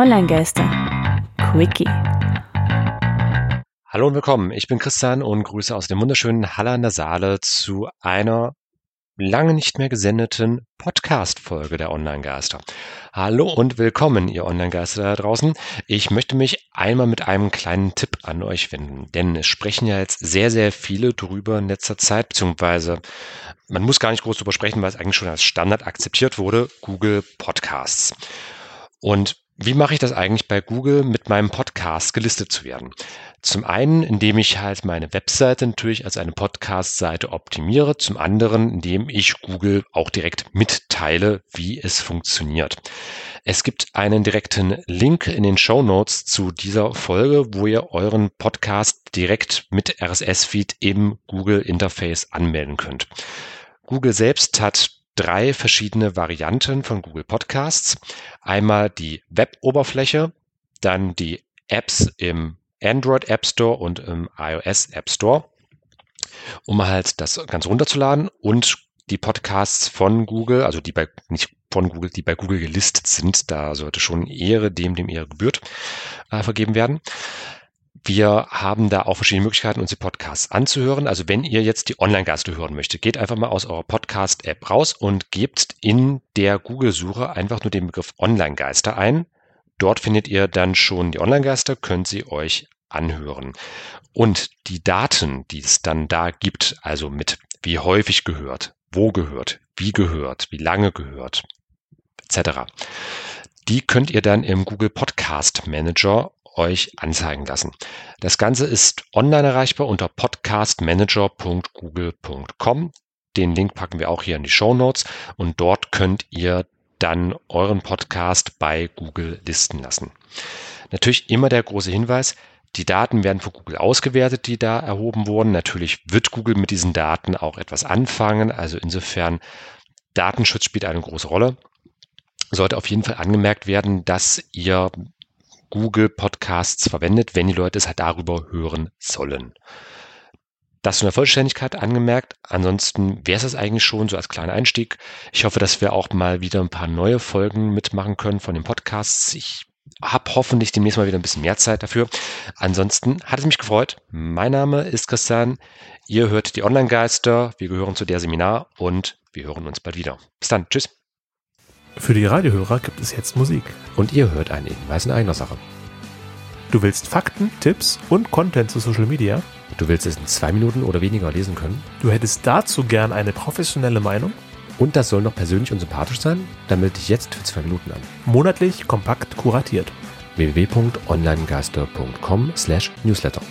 Online-Geister. Quickie. Hallo und willkommen. Ich bin Christian und grüße aus dem wunderschönen Halle an der Saale zu einer lange nicht mehr gesendeten Podcast-Folge der Online-Geister. Hallo und willkommen, ihr Online-Geister da draußen. Ich möchte mich einmal mit einem kleinen Tipp an euch wenden, denn es sprechen ja jetzt sehr, sehr viele drüber in letzter Zeit, beziehungsweise man muss gar nicht groß drüber sprechen, weil es eigentlich schon als Standard akzeptiert wurde, Google Podcasts. Und wie mache ich das eigentlich bei Google mit meinem Podcast gelistet zu werden? Zum einen, indem ich halt meine Webseite natürlich als eine Podcast-Seite optimiere. Zum anderen, indem ich Google auch direkt mitteile, wie es funktioniert. Es gibt einen direkten Link in den Show Notes zu dieser Folge, wo ihr euren Podcast direkt mit RSS-Feed im Google Interface anmelden könnt. Google selbst hat drei verschiedene Varianten von Google Podcasts. Einmal die Web-Oberfläche, dann die Apps im Android App Store und im iOS App Store, um halt das Ganze runterzuladen und die Podcasts von Google, also die bei, nicht von Google, die bei Google gelistet sind, da sollte schon Ehre dem, dem Ehre gebührt, äh, vergeben werden. Wir haben da auch verschiedene Möglichkeiten, uns die Podcasts anzuhören. Also wenn ihr jetzt die Online-Gaste hören möchtet, geht einfach mal aus eurer Podcast-App raus und gebt in der Google-Suche einfach nur den Begriff Online-Geister ein. Dort findet ihr dann schon die Online-Geister, könnt sie euch anhören. Und die Daten, die es dann da gibt, also mit wie häufig gehört, wo gehört, wie gehört, wie lange gehört, etc., die könnt ihr dann im Google Podcast Manager euch anzeigen lassen. Das Ganze ist online erreichbar unter podcastmanager.google.com. Den Link packen wir auch hier in die Show Notes und dort könnt ihr dann euren Podcast bei Google listen lassen. Natürlich immer der große Hinweis, die Daten werden von Google ausgewertet, die da erhoben wurden. Natürlich wird Google mit diesen Daten auch etwas anfangen. Also insofern, Datenschutz spielt eine große Rolle. Sollte auf jeden Fall angemerkt werden, dass ihr Google Podcasts verwendet, wenn die Leute es halt darüber hören sollen. Das zu einer Vollständigkeit angemerkt. Ansonsten wäre es das eigentlich schon so als kleiner Einstieg. Ich hoffe, dass wir auch mal wieder ein paar neue Folgen mitmachen können von den Podcasts. Ich habe hoffentlich demnächst mal wieder ein bisschen mehr Zeit dafür. Ansonsten hat es mich gefreut. Mein Name ist Christian. Ihr hört die Online-Geister. Wir gehören zu der Seminar und wir hören uns bald wieder. Bis dann. Tschüss. Für die Radiohörer gibt es jetzt Musik. Und ihr hört einen Hinweis in eigener Sache. Du willst Fakten, Tipps und Content zu Social Media? Du willst es in zwei Minuten oder weniger lesen können? Du hättest dazu gern eine professionelle Meinung? Und das soll noch persönlich und sympathisch sein? Dann melde dich jetzt für zwei Minuten an. Monatlich kompakt kuratiert. www.onlinegeister.com slash newsletter